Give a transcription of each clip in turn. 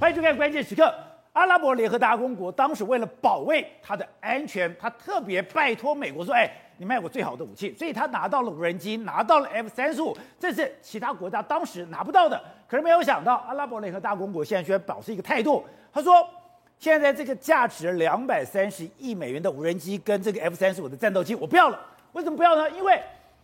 欢迎收看关键时刻。阿拉伯联合大公国当时为了保卫它的安全，他特别拜托美国说：“哎，你卖我最好的武器。”所以他拿到了无人机，拿到了 F 三十五，这是其他国家当时拿不到的。可是没有想到，阿拉伯联合大公国现在居然表示一个态度，他说：“现在这个价值两百三十亿美元的无人机跟这个 F 三十五的战斗机，我不要了。为什么不要呢？因为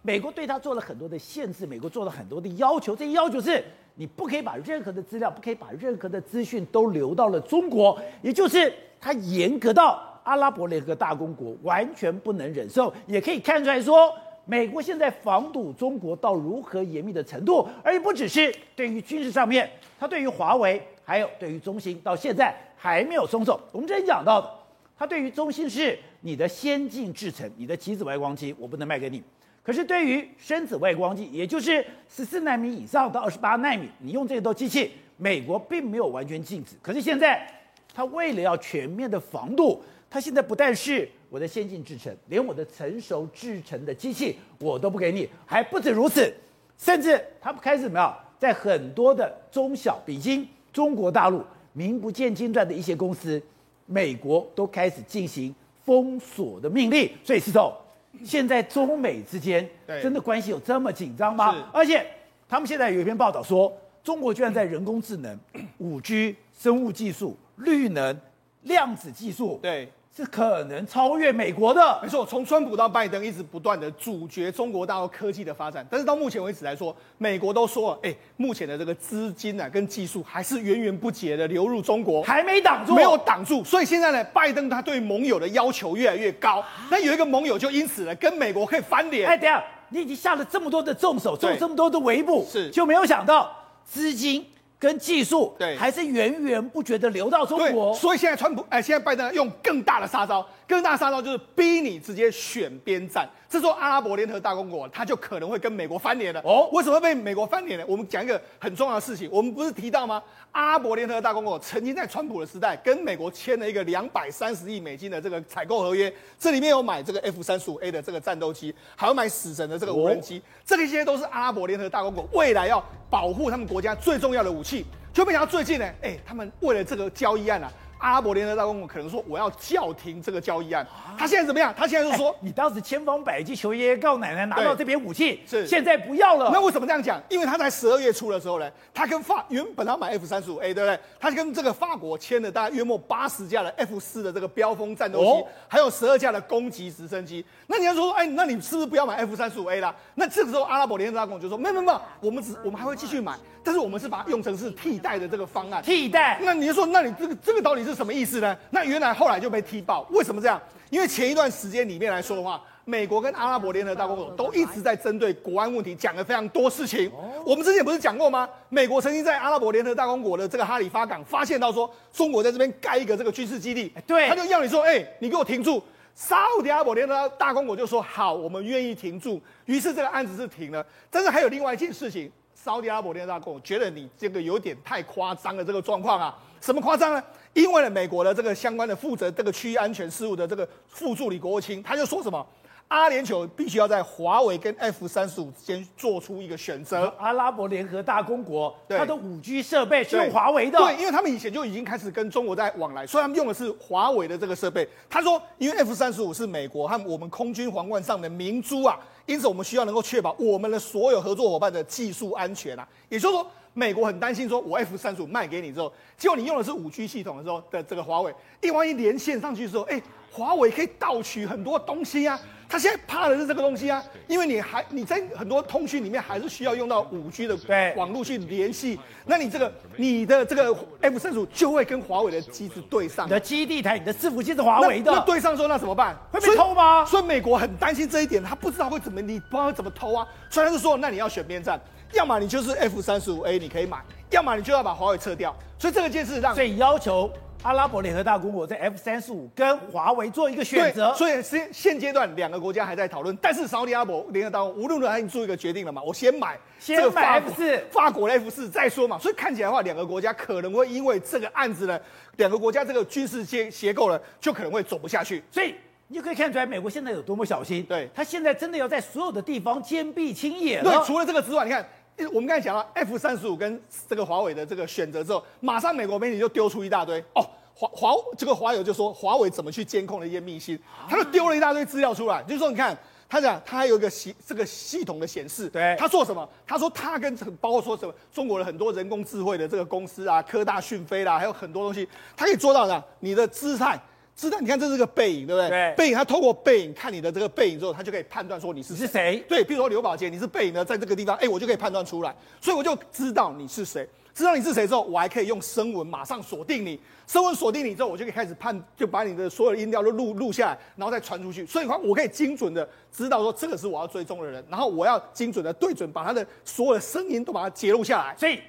美国对他做了很多的限制，美国做了很多的要求，这些要求是。”你不可以把任何的资料，不可以把任何的资讯都流到了中国，也就是它严格到阿拉伯联合大公国完全不能忍受，也可以看出来说，美国现在防堵中国到如何严密的程度，而不只是对于军事上面，它对于华为还有对于中兴到现在还没有松手。我们之前讲到的，它对于中兴是你的先进制程，你的极紫外光机我不能卖给你。可是对于深紫外光机，也就是十四纳米以上到二十八纳米，你用这个机器，美国并没有完全禁止。可是现在，它为了要全面的防堵，它现在不但是我的先进制程，连我的成熟制程的机器我都不给你，还不止如此，甚至它开始怎么样，在很多的中小、比经中国大陆名不见经传的一些公司，美国都开始进行封锁的命令。所以，是说。现在中美之间真的关系有这么紧张吗？而且他们现在有一篇报道说，中国居然在人工智能、五 G、生物技术、绿能、量子技术，对。是可能超越美国的，没错。从川普到拜登，一直不断的阻绝中国大陆科技的发展。但是到目前为止来说，美国都说了，哎，目前的这个资金啊跟技术还是源源不绝的流入中国，还没挡住，没有挡住。所以现在呢，拜登他对盟友的要求越来越高。那有一个盟友就因此呢，跟美国可以翻脸。哎，等下，你已经下了这么多的重手，做了这么多的围捕，是就没有想到资金。跟技术对，还是源源不绝的流到中国，所以现在川普哎，现在拜登用更大的杀招，更大的杀招就是逼你直接选边站。这时候阿拉伯联合大公国他就可能会跟美国翻脸了。哦，为什么被美国翻脸呢？我们讲一个很重要的事情，我们不是提到吗？阿拉伯联合大公国曾经在川普的时代跟美国签了一个两百三十亿美金的这个采购合约，这里面有买这个 F 三十五 A 的这个战斗机，还有买死神的这个无人机，这些都是阿拉伯联合大公国未来要保护他们国家最重要的武器。就没想到最近呢，哎，他们为了这个交易案啊，阿拉伯联合大公国可能说我要叫停这个交易案。他现在怎么样？他现在就说，你当时千方百计求爷爷告奶奶拿到这边武器，是现在不要了。那为什么这样讲？因为他在十二月初的时候呢，他跟法原本他买 F 三十五 A，对不对？他跟这个法国签了大概约莫八十架的 F 四的这个标风战斗机，哦、还有十二架的攻击直升机。那你要说，哎，那你是不是不要买 F 三十五 A 啦？那这个时候阿拉伯联合大公国就说，没有没有没有，我们只我们还会继续买。但是我们是把它用成是替代的这个方案，替代。那你就说，那你这个这个到底是什么意思呢？那原来后来就被踢爆，为什么这样？因为前一段时间里面来说的话，美国跟阿拉伯联合大公国都一直在针对国安问题讲了非常多事情。我们之前不是讲过吗？美国曾经在阿拉伯联合大公国的这个哈里发港发现到说，中国在这边盖一个这个军事基地，对，他就要你说，哎，你给我停住。沙特阿拉伯联合大公国就说好，我们愿意停住。于是这个案子是停了。但是还有另外一件事情。沙特阿拉伯联合大公国觉得你这个有点太夸张了，这个状况啊，什么夸张呢？因为呢，美国的这个相关的负责这个区域安全事务的这个副助理国务卿，他就说什么？阿联酋必须要在华为跟 F 三十五之间做出一个选择。阿拉伯联合大公国，它的五 G 设备是用华为的。对，因为他们以前就已经开始跟中国在往来，所以他们用的是华为的这个设备。他说，因为 F 三十五是美国和我们空军皇冠上的明珠啊，因此我们需要能够确保我们的所有合作伙伴的技术安全啊。也就是说，美国很担心说，我 F 三十五卖给你之后，结果你用的是五 G 系统的时候的这个华为，一万一连线上去的时候，哎，华为可以盗取很多东西啊。他现在怕的是这个东西啊，因为你还你在很多通讯里面还是需要用到五 G 的网络去联系，那你这个你的这个 F 三十五就会跟华为的机子对上，你的基地台、你的伺服器是华为的，那对上说那怎么办？会被偷吗？所以美国很担心这一点，他不知道会怎么，你不知道会怎么偷啊。所以他就说，那你要选边站，要么你就是 F 三十五 A 你可以买，要么你就要把华为撤掉。所以这个件事让所以要求。阿拉伯联合大公国在 F 三十五跟华为做一个选择，所以现现阶段两个国家还在讨论。但是沙特阿拉伯联合大公无论如何已经做一个决定了嘛，我先买，先买 F 四，法国的 F 四再说嘛。所以看起来的话，两个国家可能会因为这个案子呢，两个国家这个军事结结构呢，就可能会走不下去。所以你就可以看出来，美国现在有多么小心。对，他现在真的要在所有的地方坚壁清野。对，除了这个之外，你看。我们刚才讲了 F 三十五跟这个华为的这个选择之后，马上美国媒体就丢出一大堆哦，华华这个华友就说华为怎么去监控的一些密信，他就丢了一大堆资料出来，就是说你看。他讲，他还有一个系这个系统的显示，对，他做什么？他说他跟包括说什么中国的很多人工智慧的这个公司啊，科大讯飞啦，还有很多东西，他可以做到呢。你的姿态，姿态，你看这是个背影，对不对？对，背影，他透过背影看你的这个背影之后，他就可以判断说你是你是谁。对，比如说刘宝杰，你是背影呢，在这个地方，哎，我就可以判断出来，所以我就知道你是谁。知道你是谁之后，我还可以用声纹马上锁定你。声纹锁定你之后，我就可以开始判，就把你的所有的音调都录录下来，然后再传出去。所以话，我可以精准的知道说这个是我要追踪的人，然后我要精准的对准，把他的所有的声音都把它截录下来。所以，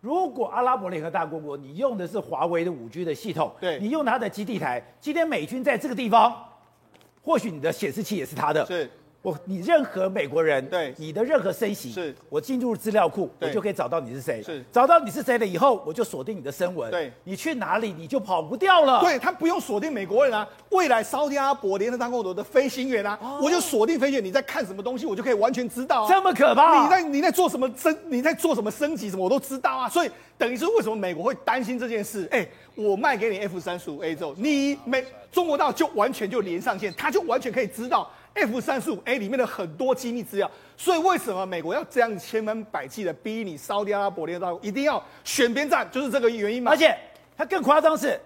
如果阿拉伯联合大公国你用的是华为的五 G 的系统，对，你用它的基地台，今天美军在这个地方，或许你的显示器也是它的。是。我你任何美国人，对你的任何身形，是我进入资料库，我就可以找到你是谁。是找到你是谁了以后，我就锁定你的声纹。对，你去哪里你就跑不掉了。对，他不用锁定美国人啊，未来沙特阿拉伯联合大公国的飞行员啊，哦、我就锁定飞行员，你在看什么东西，我就可以完全知道、啊。这么可怕？你在你在做什么升？你在做什么升级什么，我都知道啊。所以等于是为什么美国会担心这件事？哎，我卖给你 F 三十五 A 之后，你美中国大陆就完全就连上线，他就完全可以知道。F 三十五 A 里面的很多机密资料，所以为什么美国要这样千方百计的逼你沙特阿拉伯联合大一定要选边站，就是这个原因嘛？而且它更夸张是，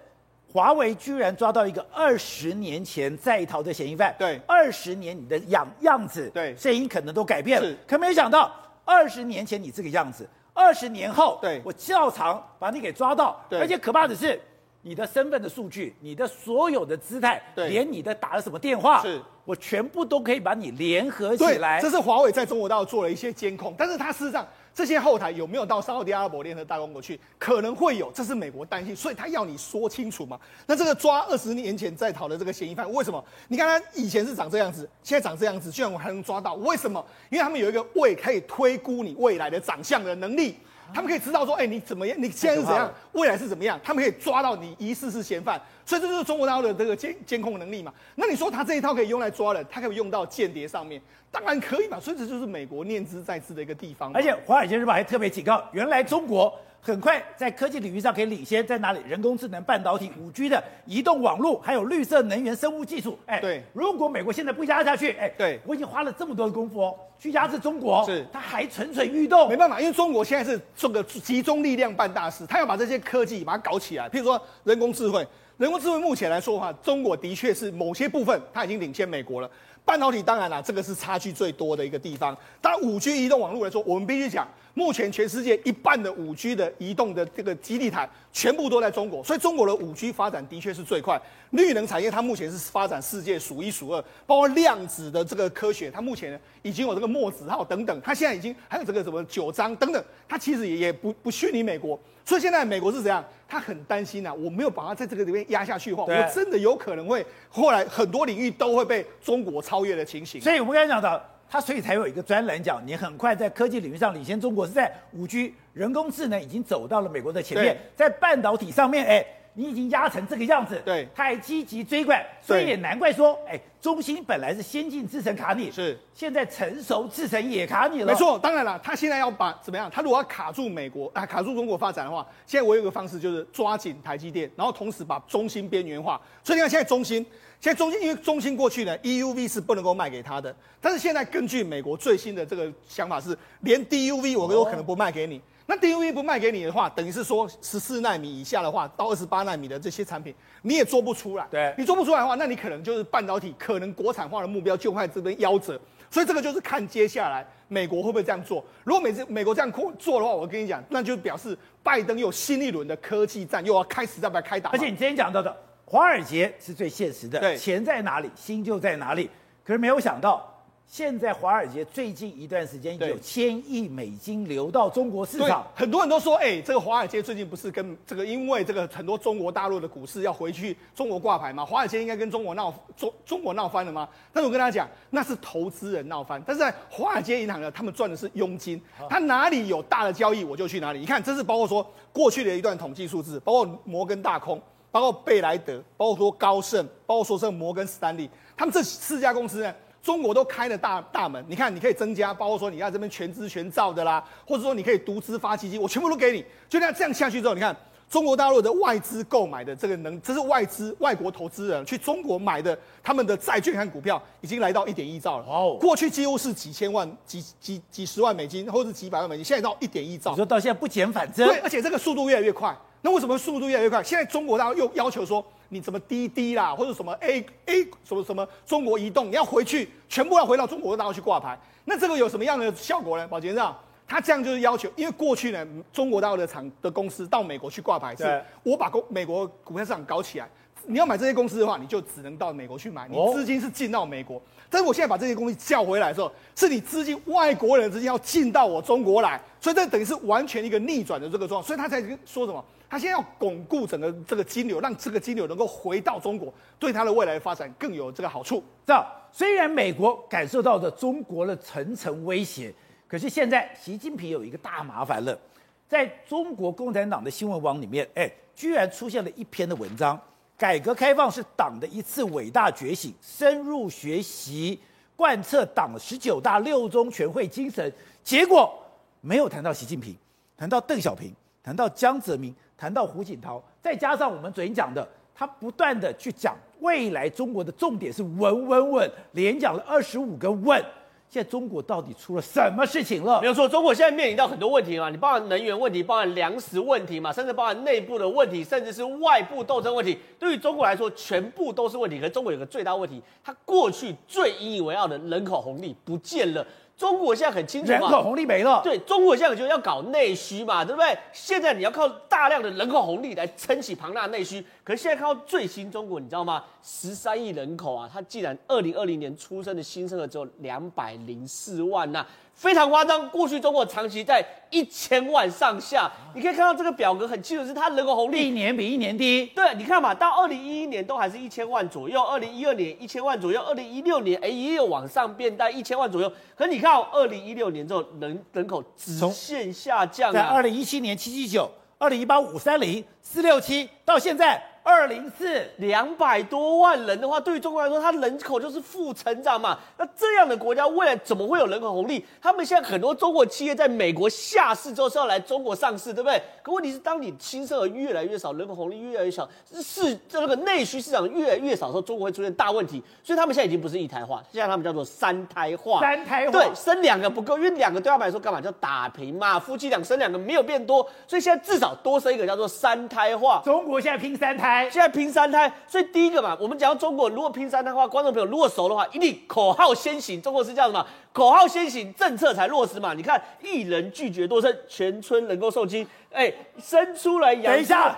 华为居然抓到一个二十年前在逃的嫌疑犯。对，二十年你的样样子，对，声音可能都改变了。可没想到二十年前你这个样子，二十年后，对，我照常把你给抓到。对，而且可怕的是。你的身份的数据，你的所有的姿态，对，连你的打了什么电话，是我全部都可以把你联合起来。这是华为在中国大陆做了一些监控，但是它事实上这些后台有没有到沙特阿拉伯联合大公国去，可能会有，这是美国担心，所以他要你说清楚嘛。那这个抓二十年前在逃的这个嫌疑犯，为什么？你看他以前是长这样子，现在长这样子，居然我还能抓到，为什么？因为他们有一个未可以推估你未来的长相的能力。他们可以知道说，哎、欸，你怎么样？你现在是怎样？未来是怎么样？他们可以抓到你疑似是嫌犯，所以这就是中国大陆的这个监监控能力嘛。那你说他这一套可以用来抓人，他可以用到间谍上面，当然可以嘛。所以这就是美国念兹在兹的一个地方。而且《华尔街日报》还特别警告，原来中国。很快在科技领域上可以领先，在哪里？人工智能、半导体、五 G 的移动网络，还有绿色能源、生物技术。哎，对。如果美国现在不压下去，哎，对，我已经花了这么多的功夫哦，去压制中国，是，他还蠢蠢欲动。没办法，因为中国现在是这个集中力量办大事，他要把这些科技把它搞起来。譬如说人工智慧，人工智慧目前来说的话，中国的确是某些部分它已经领先美国了。半导体当然了，这个是差距最多的一个地方。当然，五 G 移动网络来说，我们必须讲，目前全世界一半的五 G 的移动的这个基地台，全部都在中国，所以中国的五 G 发展的确是最快。绿能产业它目前是发展世界数一数二，包括量子的这个科学，它目前呢已经有这个墨子号等等，它现在已经还有这个什么九章等等，它其实也也不不逊于美国。所以现在美国是怎样？他很担心啊，我没有把它在这个里面压下去的话，我真的有可能会后来很多领域都会被中国超越的情形。所以我们刚才讲到，他所以才有一个专栏讲，你很快在科技领域上领先中国，是在五 G 人工智能已经走到了美国的前面，在半导体上面，哎。你已经压成这个样子，对，他还积极追赶，所以也难怪说，哎，中芯本来是先进制程卡你，是，现在成熟制程也卡你了。没错，当然了，他现在要把怎么样？他如果要卡住美国啊，卡住中国发展的话，现在我有一个方式就是抓紧台积电，然后同时把中芯边缘化。所以你看，现在中芯，现在中芯，因为中芯过去呢，EUV 是不能够卖给他的，但是现在根据美国最新的这个想法是，连 DUV 我都有可能不卖给你。哦那 DUV 不卖给你的话，等于是说十四纳米以下的话，到二十八纳米的这些产品你也做不出来。对，你做不出来的话，那你可能就是半导体可能国产化的目标就会这边夭折。所以这个就是看接下来美国会不会这样做。如果美美国这样做的话，我跟你讲，那就表示拜登有新一轮的科技战又要开始在不要开打。而且你之前讲到的华尔街是最现实的，对，钱在哪里，心就在哪里。可是没有想到。现在华尔街最近一段时间有千亿美金流到中国市场，很多人都说，哎、欸，这个华尔街最近不是跟这个因为这个很多中国大陆的股市要回去中国挂牌嘛？华尔街应该跟中国闹中中国闹翻了吗？但是我跟大家讲，那是投资人闹翻。但是在华尔街银行呢，他们赚的是佣金，他哪里有大的交易我就去哪里。你看，这是包括说过去的一段统计数字，包括摩根大空，包括贝莱德，包括说高盛，包括说这个摩根斯丹利，他们这四家公司呢。中国都开了大大门，你看你可以增加，包括说你要这边全资全造的啦，或者说你可以独资发基金，我全部都给你。就那这样下去之后，你看。中国大陆的外资购买的这个能，这是外资外国投资人去中国买的他们的债券和股票，已经来到一点一兆了。哦，过去几乎是几千万、几几几十万美金，或者是几百万美金，现在到一点一兆。你说到现在不减反增。对，而且这个速度越来越快。那为什么速度越来越快？现在中国大陆又要求说，你什么滴滴啦，或者什么 A A 什么什么中国移动，你要回去，全部要回到中国大陆去挂牌。那这个有什么样的效果呢？宝杰这样。他这样就是要求，因为过去呢，中国大陆的厂的公司到美国去挂牌，是我把公美国股票市场搞起来。你要买这些公司的话，你就只能到美国去买，你资金是进到美国。但是我现在把这些公司叫回来的时候，是你资金外国人的资金要进到我中国来，所以这等于是完全一个逆转的这个状况。所以他才说什么？他现在要巩固整个这个金流，让这个金流能够回到中国，对他的未来发展更有这个好处。这样，虽然美国感受到的中国的层层威胁。可是现在，习近平有一个大麻烦了，在中国共产党的新闻网里面，哎，居然出现了一篇的文章：改革开放是党的一次伟大觉醒，深入学习贯彻党的十九大六中全会精神。结果没有谈到习近平，谈到邓小平，谈到江泽民，谈到胡锦涛，再加上我们昨天讲的，他不断的去讲未来中国的重点是稳稳稳，连讲了二十五个稳。现在中国到底出了什么事情了？没有错，中国现在面临到很多问题嘛，你包含能源问题，包含粮食问题嘛，甚至包含内部的问题，甚至是外部斗争问题。对于中国来说，全部都是问题。可是中国有个最大问题，它过去最引以为傲的人口红利不见了。中国现在很清楚嘛，人口红利没了。对，中国现在就要搞内需嘛，对不对？现在你要靠大量的人口红利来撑起庞大的内需。可是现在看到最新中国，你知道吗？十三亿人口啊，它竟然二零二零年出生的新生儿只有两百零四万呐、啊。非常夸张，过去中国长期在一千万上下，你可以看到这个表格很清楚，是它人口红利一年比一年低。对，你看嘛，到二零一一年都还是一千万左右，二零一二年一千万左右，二零一六年哎也有往上变，到一千万左右。可你看，二零一六年之后人人口直线下降、啊，在二零一七年七七九，二零一八五三零四六七，到现在。二零四两百多万人的话，对于中国来说，它人口就是负成长嘛。那这样的国家未来怎么会有人口红利？他们现在很多中国企业在美国下市之后是要来中国上市，对不对？可问题是，当你新生儿越来越少，人口红利越来越小，是这个内需市场越来越少的时候，中国会出现大问题。所以他们现在已经不是一胎化，现在他们叫做三胎化。三胎化，对，生两个不够，因为两个对他们来说干嘛叫打平嘛？夫妻俩生两个没有变多，所以现在至少多生一个叫做三胎化。中国现在拼三胎。现在拼三胎，所以第一个嘛，我们讲到中国如果拼三胎的话，观众朋友如果熟的话，一定口号先行。中国是这样的嘛？口号先行，政策才落实嘛。你看，一人拒绝多生，全村能够受精。哎，生出来养。等一下，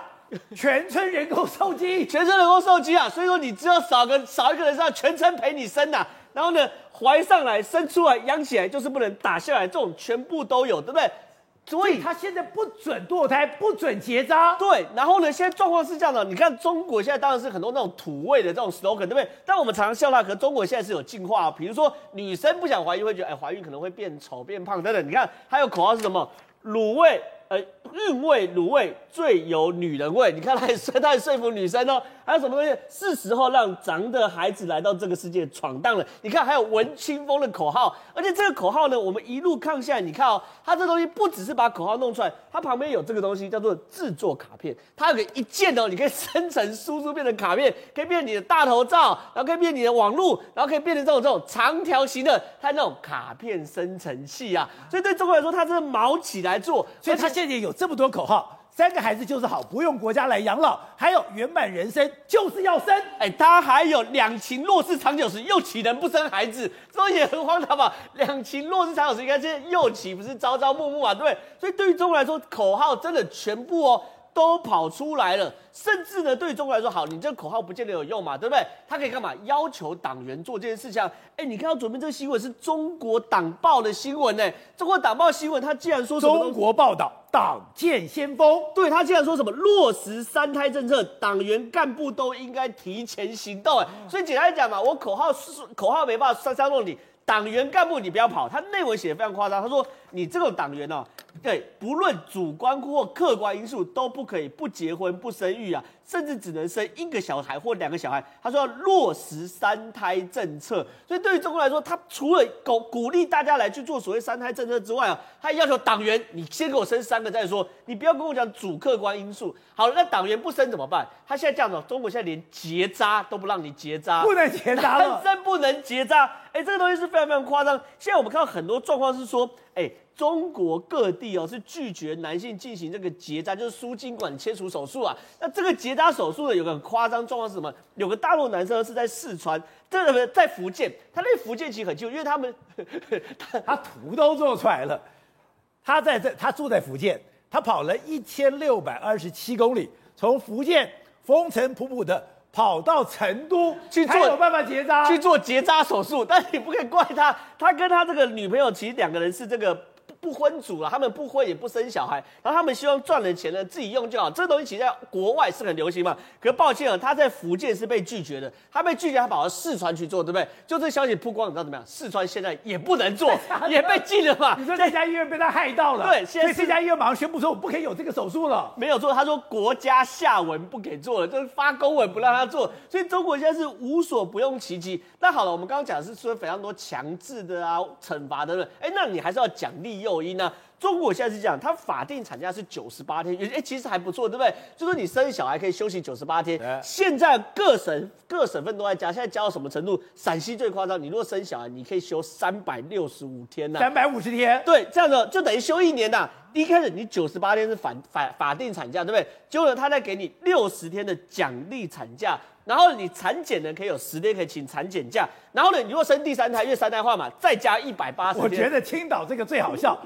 全村人工受精，全村人工受精啊！所以说，你只要少个少一个人，是要全村陪你生呐、啊。然后呢，怀上来，生出来，养起来，就是不能打下来，这种全部都有，对不对？所以他现在不准堕胎，不准结扎。对，然后呢，现在状况是这样的，你看中国现在当然是很多那种土味的这种 slogan，对不对？但我们常常笑他，可中国现在是有进化，比如说女生不想怀孕，会觉得哎，怀孕可能会变丑、变胖等等。你看还有口号是什么？卤味。呃，韵味卤味最有女人味，你看 他也说他也说服女生哦。还有什么东西？是时候让咱的孩子来到这个世界闯荡了。你看，还有文青风的口号，而且这个口号呢，我们一路看下来，你看哦，它这东西不只是把口号弄出来，它旁边有这个东西叫做制作卡片，它有个一键哦，你可以生成输出变成卡片，可以变你的大头照，然后可以变你的网路，然后可以变成这种这种长条形的，它那种卡片生成器啊。所以对中国来说，它真的毛起来做，所以它现这里有这么多口号。三个孩子就是好，不用国家来养老。还有圆满人生就是要生，哎，他还有两情若是长久时，又岂能不生孩子？这也很荒唐吧？两情若是长久时，应该是又岂不是朝朝暮暮啊？对不对？所以对于中国来说，口号真的全部哦。都跑出来了，甚至呢，对中国来说，好，你这个口号不见得有用嘛，对不对？他可以干嘛？要求党员做这件事情。哎，你看到左边这个新闻是中国党报的新闻呢？中国党报新闻，他竟然说什么？中国报道，党建先锋。对，他竟然说什么？落实三胎政策，党员干部都应该提前行动。哎，所以简单来讲嘛，我口号口号没办法煽煽动你，党员干部你不要跑。他内文写的非常夸张，他说你这个党员呢、哦。对，不论主观或客观因素都不可以不结婚不生育啊，甚至只能生一个小孩或两个小孩。他说要落实三胎政策，所以对于中国来说，他除了鼓鼓励大家来去做所谓三胎政策之外啊，他要求党员你先给我生三个再说，你不要跟我讲主客观因素。好了，那党员不生怎么办？他现在这样子，中国现在连结扎都不让你结扎，不能结扎了，真不能结扎。哎，这个东西是非常非常夸张。现在我们看到很多状况是说，哎。中国各地哦是拒绝男性进行这个结扎，就是输精管切除手术啊。那这个结扎手术呢，有个很夸张状况是什么？有个大陆男生是在四川，这个在福建，他那福建其实很近，因为他们他他图都做出来了。他在这，他住在福建，他跑了一千六百二十七公里，从福建风尘仆仆的跑到成都去做，有办法结扎，去做结扎手术。但你不可以怪他，他跟他这个女朋友其实两个人是这个。不婚族了，他们不婚也不生小孩，然后他们希望赚了钱呢自己用就好。这个东西其实在国外是很流行嘛。可是抱歉啊，他在福建是被拒绝的。他被拒绝，他跑到四川去做，对不对？就这消息曝光，你知道怎么样？四川现在也不能做，也被禁了嘛。你说这家医院被他害到了，对，现在这家医院马上宣布说我不可以有这个手术了。没有做，他说国家下文不给做了，就是发公文不让他做。所以中国现在是无所不用其极。那好了，我们刚刚讲的是说非常多强制的啊，惩罚的，哎，那你还是要奖励抖音呢中国现在是这样，它法定产假是九十八天，哎，其实还不错，对不对？就说你生小孩可以休息九十八天。现在各省各省份都在加，现在加到什么程度？陕西最夸张，你如果生小孩，你可以休三百六十五天呐，三百五十天。对，这样子就等于休一年呐。一开始你九十八天是法法法定产假，对不对？结果呢，他再给你六十天的奖励产假，然后你产检呢可以有十天可以请产检假，然后呢，你如果生第三胎，因为三胎化嘛，再加一百八十天。我觉得青岛这个最好笑。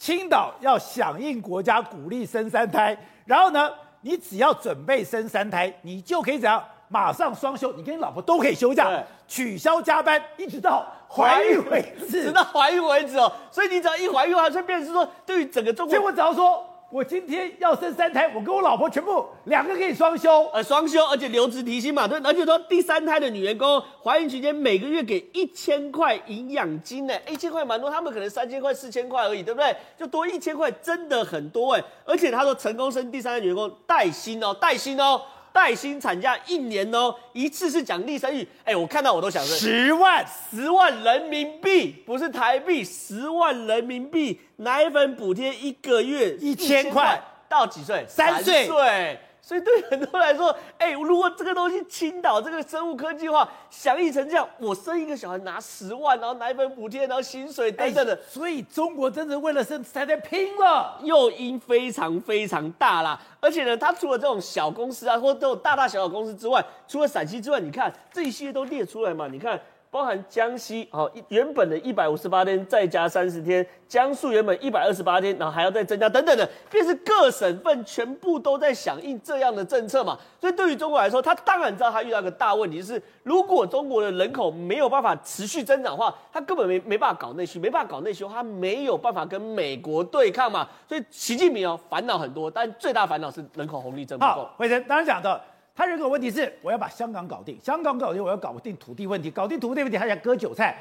青岛要响应国家鼓励生三胎，然后呢，你只要准备生三胎，你就可以怎样？马上双休，你跟你老婆都可以休假，取消加班，一直到怀孕为止，直到怀孕为止哦。所以你只要一怀孕，还是变成是说，对于整个中国，所以我只要说。我今天要生三胎，我跟我老婆全部两个可以双休，呃，双休，而且留职提薪嘛，对，而且说第三胎的女员工怀孕期间每个月给一千块营养金呢，一千块蛮多，他们可能三千块、四千块而已，对不对？就多一千块，真的很多哎，而且他说成功生第三胎女员工带薪哦，带薪哦。带薪产假一年哦，一次是奖励生育，哎，我看到我都想说，十万十万人民币，不是台币，十万人民币，奶粉补贴一个月一千块，到几岁？三岁。所以对很多人来说，哎，如果这个东西青岛这个生物科技化响应成这样，我生一个小孩拿十万，然后奶粉补贴，然后薪水等等的，所以中国真的为了生才在拼了，诱因非常非常大啦。而且呢，它除了这种小公司啊，或者这种大大小小公司之外，除了陕西之外，你看这一系列都列出来嘛，你看。包含江西哦，原本的一百五十八天再加三十天，江苏原本一百二十八天，然后还要再增加等等的，便是各省份全部都在响应这样的政策嘛。所以对于中国来说，他当然知道他遇到一个大问题，就是如果中国的人口没有办法持续增长的话，他根本没没办法搞内需，没办法搞内需，他没有办法跟美国对抗嘛。所以习近平哦烦恼很多，但最大烦恼是人口红利增不够。好，辉生当然讲到。他人口问题是，我要把香港搞定，香港搞定，我要搞定土地问题，搞定土地问题，他想割韭菜。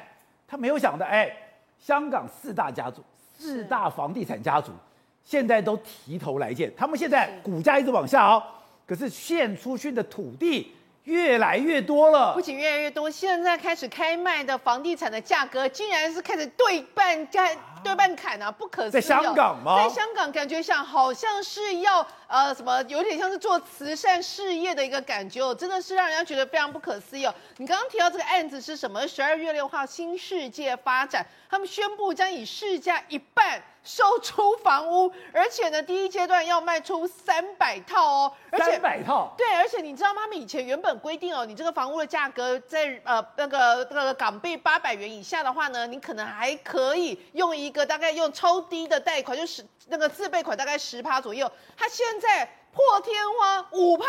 他没有想到，哎，香港四大家族、四大房地产家族，现在都提头来见。他们现在股价一直往下哦，可是献出去的土地越来越多了。不仅越来越多，现在开始开卖的房地产的价格，竟然是开始对半价。对半砍啊，不可思议！在香港吗？在香港，感觉像好像是要呃什么，有点像是做慈善事业的一个感觉哦，真的是让人家觉得非常不可思议哦。你刚刚提到这个案子是什么？十二月六号，新世界发展他们宣布将以市价一半售出房屋，而且呢，第一阶段要卖出三百套哦，而且三百套。对，而且你知道吗？他们以前原本规定哦，你这个房屋的价格在呃那个那个港币八百元以下的话呢，你可能还可以用一。一个大概用超低的贷款，就是那个自备款大概十趴左右，他现在破天荒五趴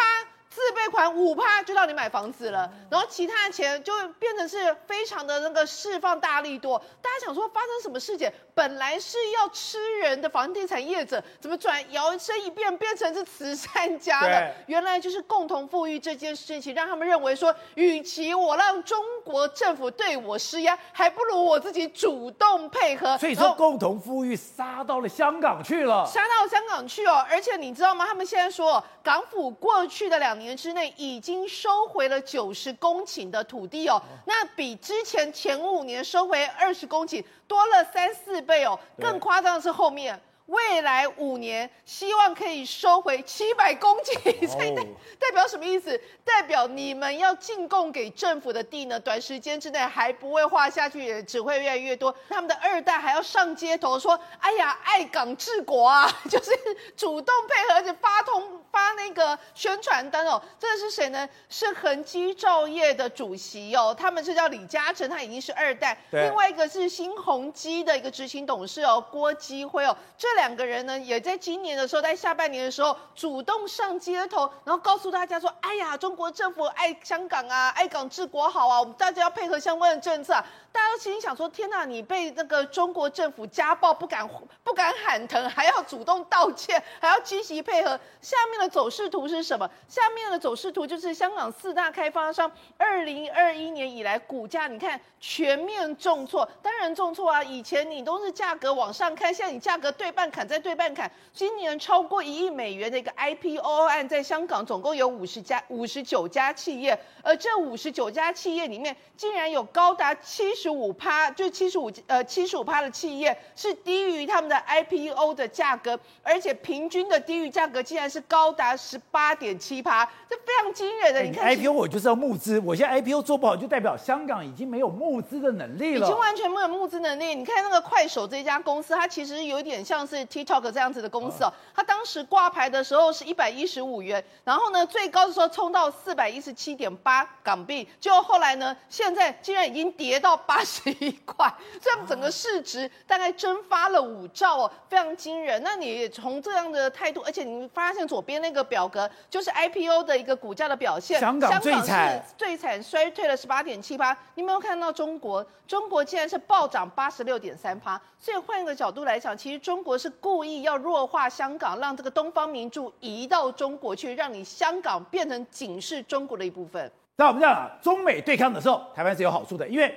自备款五趴就让你买房子了，然后其他的钱就变成是非常的那个释放大力多。大家想说发生什么事情？本来是要吃人的房地产业者，怎么转摇身一变变成是慈善家了？原来就是共同富裕这件事情，让他们认为说，与其我让中国政府对我施压，还不如我自己主动配合。所以说，共同富裕杀到了香港去了，杀到香港去哦。而且你知道吗？他们现在说，港府过去的两年之内已经收回了九十公顷的土地哦，那比之前前五年收回二十公顷多了三四倍哦。更夸张的是后面。未来五年希望可以收回七百公顷，所以代代表什么意思？代表你们要进贡给政府的地呢，短时间之内还不会划下去，也只会越来越多。他们的二代还要上街头说：“哎呀，爱港治国啊！” 就是主动配合，而且发通发那个宣传单哦。这是谁呢？是恒基兆业的主席哦，他们是叫李嘉诚，他已经是二代。另外一个是新鸿基的一个执行董事哦，郭基辉哦，这两。个人呢，也在今年的时候，在下半年的时候，主动上街头，然后告诉大家说：“哎呀，中国政府爱香港啊，爱港治国好啊，我们大家要配合相关的政策。”大家都心想说：“天哪，你被那个中国政府家暴，不敢不敢喊疼，还要主动道歉，还要积极配合。”下面的走势图是什么？下面的走势图就是香港四大开发商二零二一年以来股价，你看全面重挫。当然重挫啊，以前你都是价格往上看，现在你价格对半砍再对半砍。今年超过一亿美元的一个 IPO 案，在香港总共有五十家、五十九家企业，而这五十九家企业里面，竟然有高达七十五趴，就七十五呃七十五趴的企业是低于他们的 IPO 的价格，而且平均的低于价格竟然是高达十八点七趴，这非常惊人的。你看 IPO 我就是要募资，我现在 IPO 做不好，就代表香港已经没有募资的能力了，已经完全没有募资能力。你看那个快手这家公司，它其实有点像是 TikTok 这样子的公司哦。它当时挂牌的时候是一百一十五元，然后呢最高的时候冲到四百一十七点八港币，就后来呢现在竟然已经跌到八十一块，这样整个市值大概蒸发了五兆哦，非常惊人。那你从这样的态度，而且你发现左边那个表格就是 IPO 的一个股价的表现，香港最惨，最惨，衰退了十八点七八。你没有看到中国？中国竟然是暴涨八十六点三趴。所以换一个角度来讲，其实中国是故意要弱化香港，让这个东方明珠移到中国去，让你香港变成仅是中国的一部分。那我们这样啊，中美对抗的时候，台湾是有好处的，因为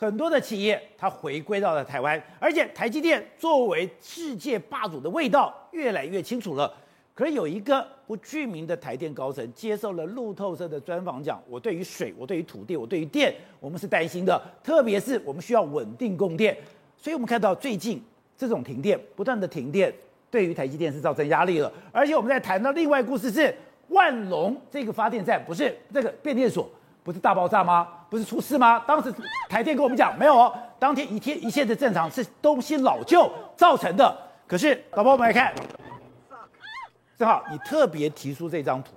很多的企业它回归到了台湾，而且台积电作为世界霸主的味道越来越清楚了。可是有一个不具名的台电高层接受了路透社的专访，讲我对于水、我对于土地、我对于电，我们是担心的，特别是我们需要稳定供电。所以我们看到最近这种停电，不断的停电，对于台积电是造成压力了。而且我们在谈到另外故事是万隆这个发电站，不是这个变电所，不是大爆炸吗？不是出事吗？当时台电跟我们讲没有哦，当天一天一切的正常，是东西老旧造成的。可是老婆，我们来看。正好你特别提出这张图，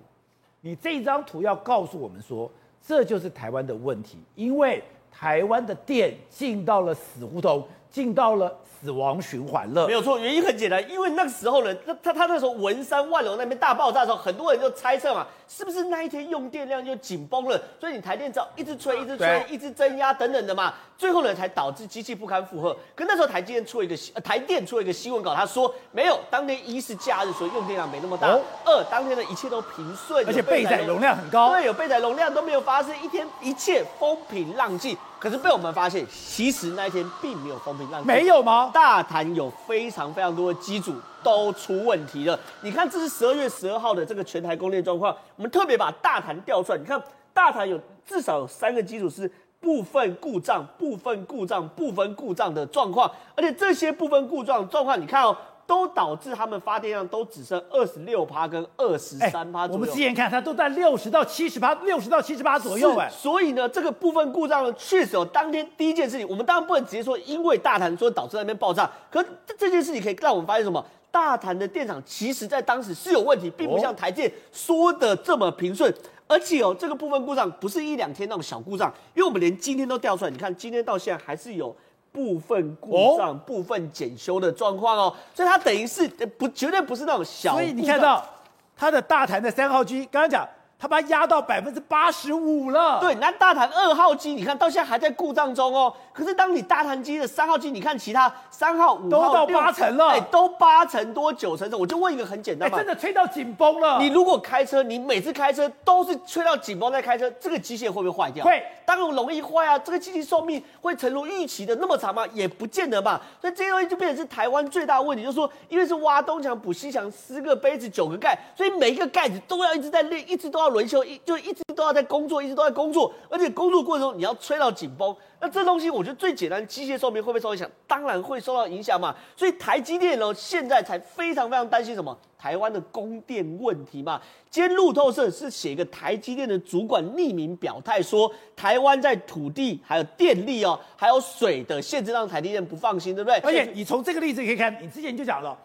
你这张图要告诉我们说，这就是台湾的问题，因为台湾的电进到了死胡同，进到了死亡循环了。没有错，原因很简单，因为那个时候呢，他他他那时候文山万隆那边大爆炸的时候，很多人就猜测嘛。是不是那一天用电量就紧绷了，所以你台电只要一直吹、一直吹、一直增压等等的嘛，最后呢才导致机器不堪负荷。可那时候台积电出了一个新，台电出了一个新闻稿，他说没有，当天一是假日，所以用电量没那么大；哦、二当天的一切都平顺，而且备载容量很高，对，有备载容量都没有发生，一天一切风平浪静。可是被我们发现，其实那一天并没有风平浪静，没有吗？大潭有非常非常多的机组。都出问题了。你看，这是十二月十二号的这个全台供电状况。我们特别把大潭调出来。你看，大潭有至少有三个机组是部分故障、部分故障、部分故障的状况。而且这些部分故障状况，你看哦，都导致他们发电量都只剩二十六趴跟二十三趴左右。我们之前看，它都在六十到七十趴，六十到七十趴左右。哎，所以呢，这个部分故障呢，确实有当天第一件事情。我们当然不能直接说因为大潭说导致那边爆炸，可这件事情可以让我们发现什么？大潭的电厂其实在当时是有问题，并不像台电说的这么平顺。而且哦，这个部分故障不是一两天那种小故障，因为我们连今天都调出来，你看今天到现在还是有部分故障、部分检修的状况哦。所以它等于是不绝对不是那种小。所以你看到它的大潭的三号机，刚刚讲他把它压到百分之八十五了。对，那大潭二号机，你看到现在还在故障中哦。可是当你大潭机的三号机，你看其他三号、五号都到八成了，哎，都八成多、九成的。我就问一个很简单嘛，真的吹到紧绷了。你如果开车，你每次开车都是吹到紧绷在开车，这个机械会不会坏掉？会，当然容易坏啊。这个机器寿命会成如预期的那么长吗？也不见得吧。所以这些东西就变成是台湾最大的问题，就是说，因为是挖东墙补西墙，十个杯子九个盖，所以每一个盖子都要一直在练，一直都要轮休，一就一直都要在工作，一直都在工作，而且工作过程中你要吹到紧绷，那这东西我觉得最简单，机械寿命会不会受影响？当然会受到影响嘛。所以台积电呢，现在才非常非常担心什么？台湾的供电问题嘛。今天路透社是写一个台积电的主管匿名表态说，台湾在土地、还有电力哦，还有水的限制让台积电不放心，对不对？而且你从这个例子可以看，你之前就讲了，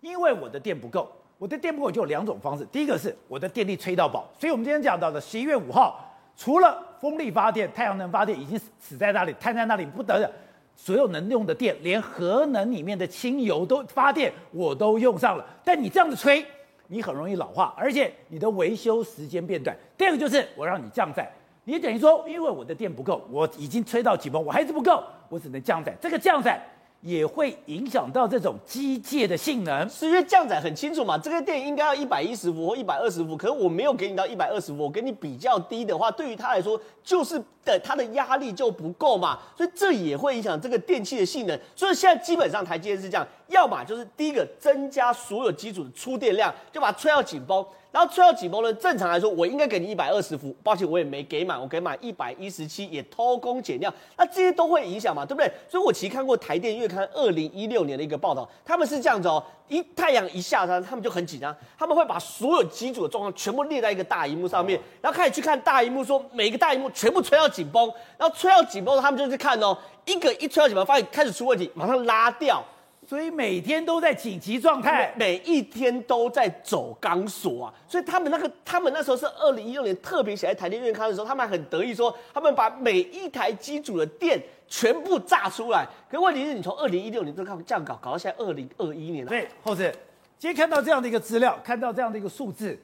因为我的电不够。我的电不够就有两种方式，第一个是我的电力吹到饱，所以我们今天讲到的十一月五号，除了风力发电、太阳能发电已经死在那里、瘫在那里不得了，所有能用的电，连核能里面的氢油都发电我都用上了。但你这样子吹，你很容易老化，而且你的维修时间变短。第二个就是我让你降载，你等于说因为我的电不够，我已经吹到紧绷，我还是不够，我只能降载。这个降载。也会影响到这种机械的性能，是因为降载很清楚嘛？这个电应该要一百一十伏或一百二十伏，可是我没有给你到一百二十伏，我给你比较低的话，对于它来说就是的，它的压力就不够嘛，所以这也会影响这个电器的性能。所以现在基本上台积电是这样，要么就是第一个增加所有机组的出电量，就把它吹到紧绷。然后吹到紧绷呢？正常来说，我应该给你一百二十伏，抱歉，我也没给满，我给满一百一十七，也偷工减料。那这些都会影响嘛，对不对？所以我其实看过台电月刊二零一六年的一个报道，他们是这样子哦，一太阳一下山，他们就很紧张，他们会把所有机组的状况全部列在一个大荧幕上面，然后开始去看大荧幕，说每个大荧幕全部吹到紧绷，然后吹到紧绷，他们就去看哦，一个一吹到紧绷，发现开始出问题，马上拉掉。所以每天都在紧急状态，每一天都在走钢索啊！所以他们那个，他们那时候是二零一六年特别写在台电院刊的时候，他们还很得意说，他们把每一台机组的电全部炸出来。可问题是你从二零一六年都靠这样搞，搞到现在二零二一年了。对，后子，今天看到这样的一个资料，看到这样的一个数字，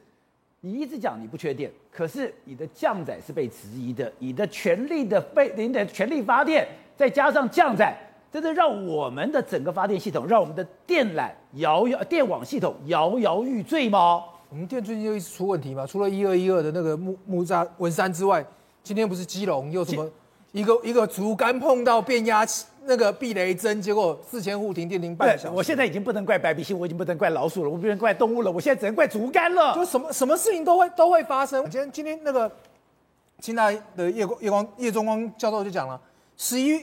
你一直讲你不缺电，可是你的降载是被质疑的，你的全力的被你的全力发电，再加上降载。真的让我们的整个发电系统，让我们的电缆摇摇电网系统摇摇欲坠吗？我们电最近又一直出问题嘛，除了一二一二的那个木木栅文山之外，今天不是基隆又什么一个一个竹竿碰到变压器那个避雷针，结果四千户停电停半小时。我现在已经不能怪白鼻星，我已经不能怪老鼠了，我不能怪动物了，我现在只能怪竹竿了。就什么什么事情都会都会发生。今天今天那个清大的叶叶光叶中光教授就讲了，十一。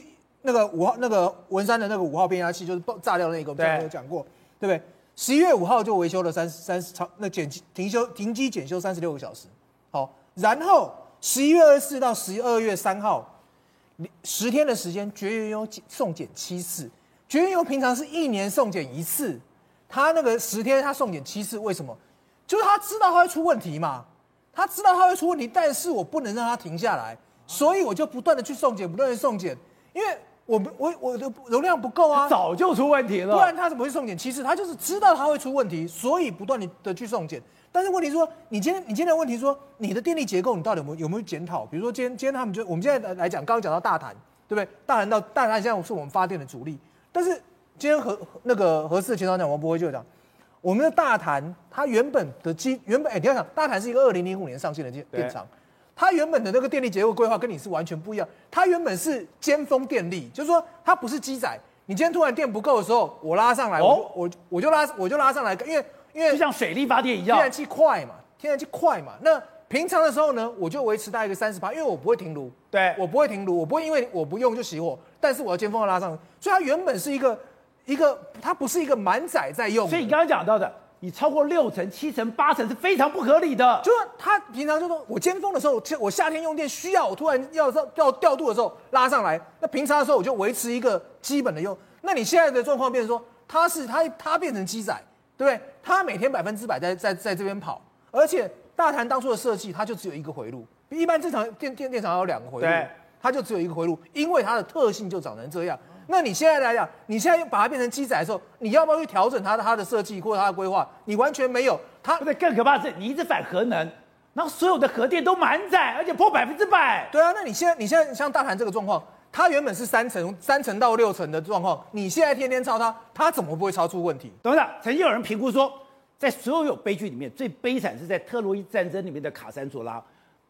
那个五号，那个文山的那个五号变压器就是爆炸掉那个，我们之前有讲过，对不对？十一月五号就维修了三三十超，那检停修停机检修三十六个小时，好，然后十一月二十四到十二月三号，十天的时间，绝缘油送检七次，绝缘油平常是一年送检一次，他那个十天他送检七次，为什么？就是他知道他会出问题嘛，他知道他会出问题，但是我不能让他停下来，所以我就不断的去送检，不断的送检，因为。我我我的容量不够啊，早就出问题了，不然他怎么会送检？其实他就是知道他会出问题，所以不断的的去送检。但是问题是说，你今天你今天的问题是说，你的电力结构你到底有没有有没有检讨？比如说今天今天他们就我们现在来讲，刚刚讲到大潭，对不对？大潭到大潭现在是我们发电的主力。但是今天和那个合适的前总长王博辉就讲，我们的大潭它原本的基原本哎，你要想大潭是一个二零零五年上线的电电厂。它原本的那个电力结构规划跟你是完全不一样。它原本是尖峰电力，就是说它不是机载。你今天突然电不够的时候，我拉上来，我我我就拉我就拉上来，因为因为就像水力发电一样，天然气快嘛，天然气快嘛。那平常的时候呢，我就维持大概一个三十八，因为我不会停炉，对，我不会停炉，我不会因为我不用就熄火，但是我要尖峰要拉上来，所以它原本是一个一个，它不是一个满载在用。所以你刚刚讲到的。你超过六成、七成、八成是非常不合理的。就是他平常就说，我尖峰的时候，我夏天用电需要，我突然要要调度的时候拉上来。那平常的时候我就维持一个基本的用。那你现在的状况变成说，它是它它变成机载，对不对？它每天百分之百在在在这边跑，而且大潭当初的设计，它就只有一个回路。一般正常电电电厂有两个回路，它就只有一个回路，因为它的特性就长成这样。那你现在来讲，你现在又把它变成机载的时候，你要不要去调整它的它的设计或者它的规划？你完全没有。它不对，更可怕的是你一直反核能，然后所有的核电都满载，而且破百分之百。对啊，那你现在你现在像大盘这个状况，它原本是三层三层到六层的状况，你现在天天超它，它怎么不会超出问题？董事长，曾经有人评估说，在所有悲剧里面，最悲惨是在特洛伊战争里面的卡珊卓拉，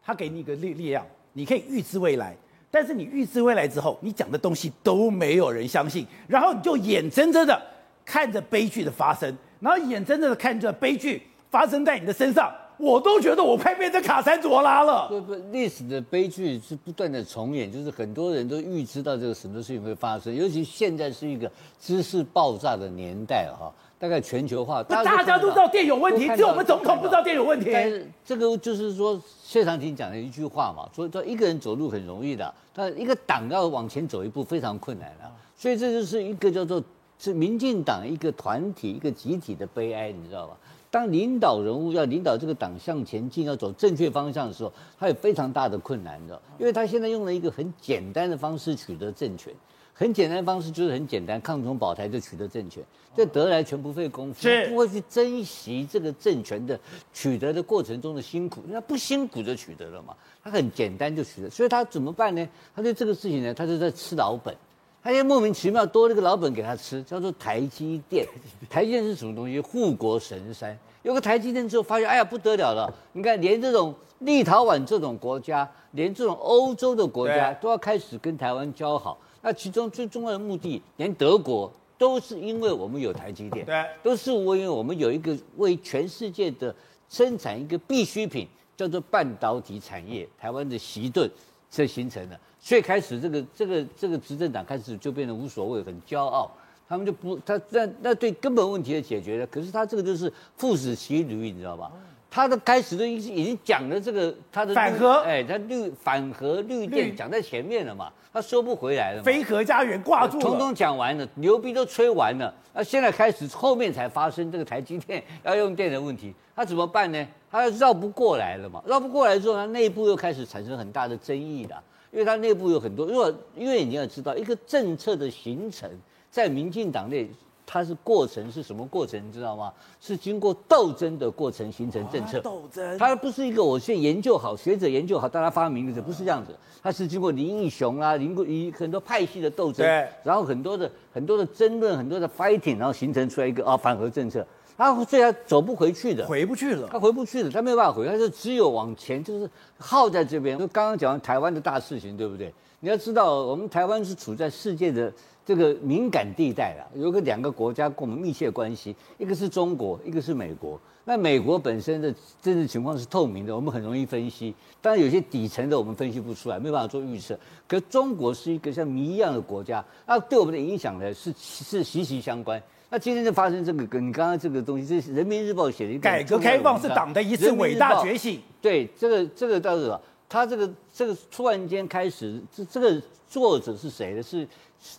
他给你一个力力量，你可以预知未来。但是你预知未来之后，你讲的东西都没有人相信，然后你就眼睁睁的看着悲剧的发生，然后眼睁睁的看着悲剧发生在你的身上，我都觉得我快变成卡珊卓拉了。不不，历史的悲剧是不断的重演，就是很多人都预知到这个什么事情会发生，尤其现在是一个知识爆炸的年代哈。大概全球化，大家都知道电有问题，只有我们总统不知道电有问题。但是这个就是说，谢长廷讲的一句话嘛，说说一个人走路很容易的，但一个党要往前走一步非常困难的。所以这就是一个叫做是民进党一个团体一个集体的悲哀，你知道吧？当领导人物要领导这个党向前进，要走正确方向的时候，他有非常大的困难的，因为他现在用了一个很简单的方式取得政权。很简单的方式就是很简单，抗中保台就取得政权，这得来全不费工夫，是不会去珍惜这个政权的取得的过程中的辛苦，因为他不辛苦就取得了嘛，他很简单就取得，所以他怎么办呢？他对这个事情呢，他就在吃老本，他就莫名其妙多了个老本给他吃，叫做台积电。台积电是什么东西？护国神山。有个台积电之后，发现哎呀不得了了，你看连这种立陶宛这种国家，连这种欧洲的国家都要开始跟台湾交好。那其中最重要的目的，连德国都是因为我们有台积电，对，都是因为我们有一个为全世界的生产一个必需品，叫做半导体产业，台湾的锡顿这形成的，所以开始这个这个这个执政党开始就变得无所谓，很骄傲，他们就不他那那对根本问题的解决了，可是他这个就是父子骑驴，你知道吧？他的开始都已经已经讲了这个他的反核，哎，他绿反核绿电讲在前面了嘛，他收不回来了嘛，非核家园挂住了，统统讲完了，牛逼都吹完了，那现在开始后面才发生这个台积电要用电的问题，他怎么办呢？他绕不过来了嘛，绕不过来之后，他内部又开始产生很大的争议了，因为他内部有很多，如果因为你要知道一个政策的形成，在民进党内。它是过程是什么过程？你知道吗？是经过斗争的过程形成政策。斗争，它不是一个我先研究好，学者研究好，大家发明的，不是这样子。它是经过林义雄啊，林过以很多派系的斗争，对，然后很多的很多的争论，很多的 fighting，然后形成出来一个啊反核政策。它虽然走不回去的，回不去了，他回不去了，他没有办法回，他就只有往前，就是耗在这边。就刚刚讲完台湾的大事情，对不对？你要知道，我们台湾是处在世界的。这个敏感地带啊，有个两个国家跟我们密切关系，一个是中国，一个是美国。那美国本身的政治情况是透明的，我们很容易分析。当然有些底层的我们分析不出来，没办法做预测。可中国是一个像谜一样的国家，那对我们的影响呢是是息息相关。那今天就发生这个，跟你刚刚这个东西，这是人民日报写的一个改革开放是党的一次伟大觉醒。对，这个这个倒是，他这个这个突然间开始，这这个作者是谁呢？是。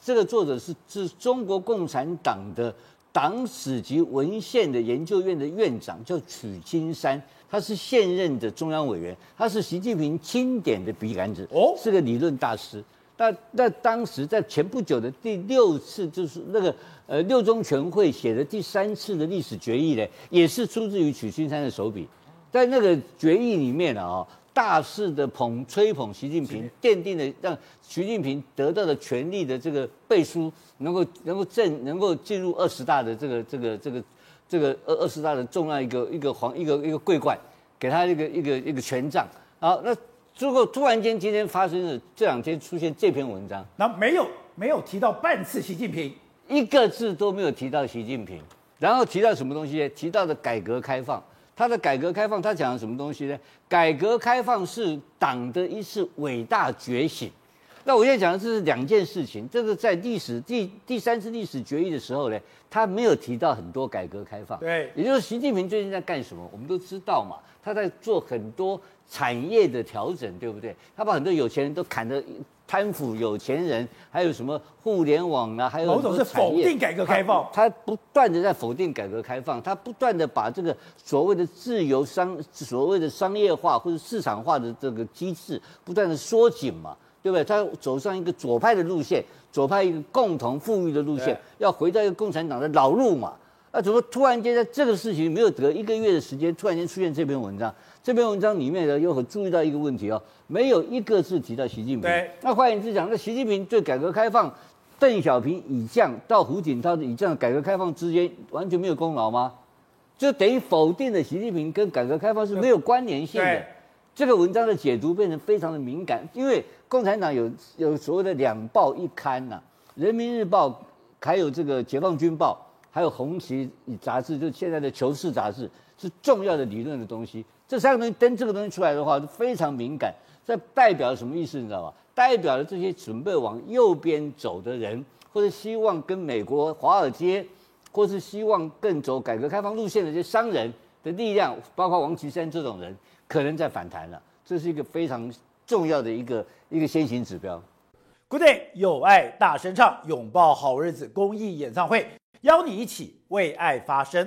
这个作者是是中国共产党的党史及文献的研究院的院长，叫曲金山，他是现任的中央委员，他是习近平钦点的笔杆子，哦，是个理论大师。那那当时在前不久的第六次，就是那个呃六中全会写的第三次的历史决议呢，也是出自于曲青山的手笔，在那个决议里面啊、哦。大肆的捧吹捧习近平，奠定了让习近平得到的权力的这个背书，能够能够正能够进入二十大的这个这个这个这个二二十大的重要一个一个皇一个一个桂冠，给他一个一个一个权杖。好，那如果突然间今天发生了这两天出现这篇文章，那没有没有提到半次习近平，一个字都没有提到习近平，然后提到什么东西？提到的改革开放。他的改革开放，他讲的什么东西呢？改革开放是党的一次伟大觉醒。那我现在讲的这是两件事情。这个在历史第第三次历史决议的时候呢，他没有提到很多改革开放。对，也就是习近平最近在干什么？我们都知道嘛，他在做很多产业的调整，对不对？他把很多有钱人都砍得。贪腐有钱人，还有什么互联网啊？还有某种是否定改革开放，他，他不断的在否定改革开放，他不断的把这个所谓的自由商、所谓的商业化或者市场化的这个机制不断的缩紧嘛，对不对？他走上一个左派的路线，左派一个共同富裕的路线，要回到一个共产党的老路嘛。啊，怎么突然间在这个事情没有得一个月的时间，突然间出现这篇文章？这篇文章里面呢，又很注意到一个问题哦，没有一个字提到习近平。对，那换言之讲，那习近平对改革开放，邓小平以降到胡锦涛的以降，改革开放之间完全没有功劳吗？就等于否定了习近平跟改革开放是没有关联性的。这个文章的解读变成非常的敏感，因为共产党有有所谓的两报一刊呐、啊，《人民日报》还有这个《解放军报》，还有《红旗》杂志，就现在的《求是》杂志，是重要的理论的东西。这三个东西登这个东西出来的话，是非常敏感。这代表了什么意思？你知道吧？代表了这些准备往右边走的人，或者希望跟美国华尔街，或是希望更走改革开放路线的这些商人的力量，包括王岐山这种人。可能在反弹了，这是一个非常重要的一个一个先行指标。Good day，有爱大声唱，拥抱好日子公益演唱会，邀你一起为爱发声。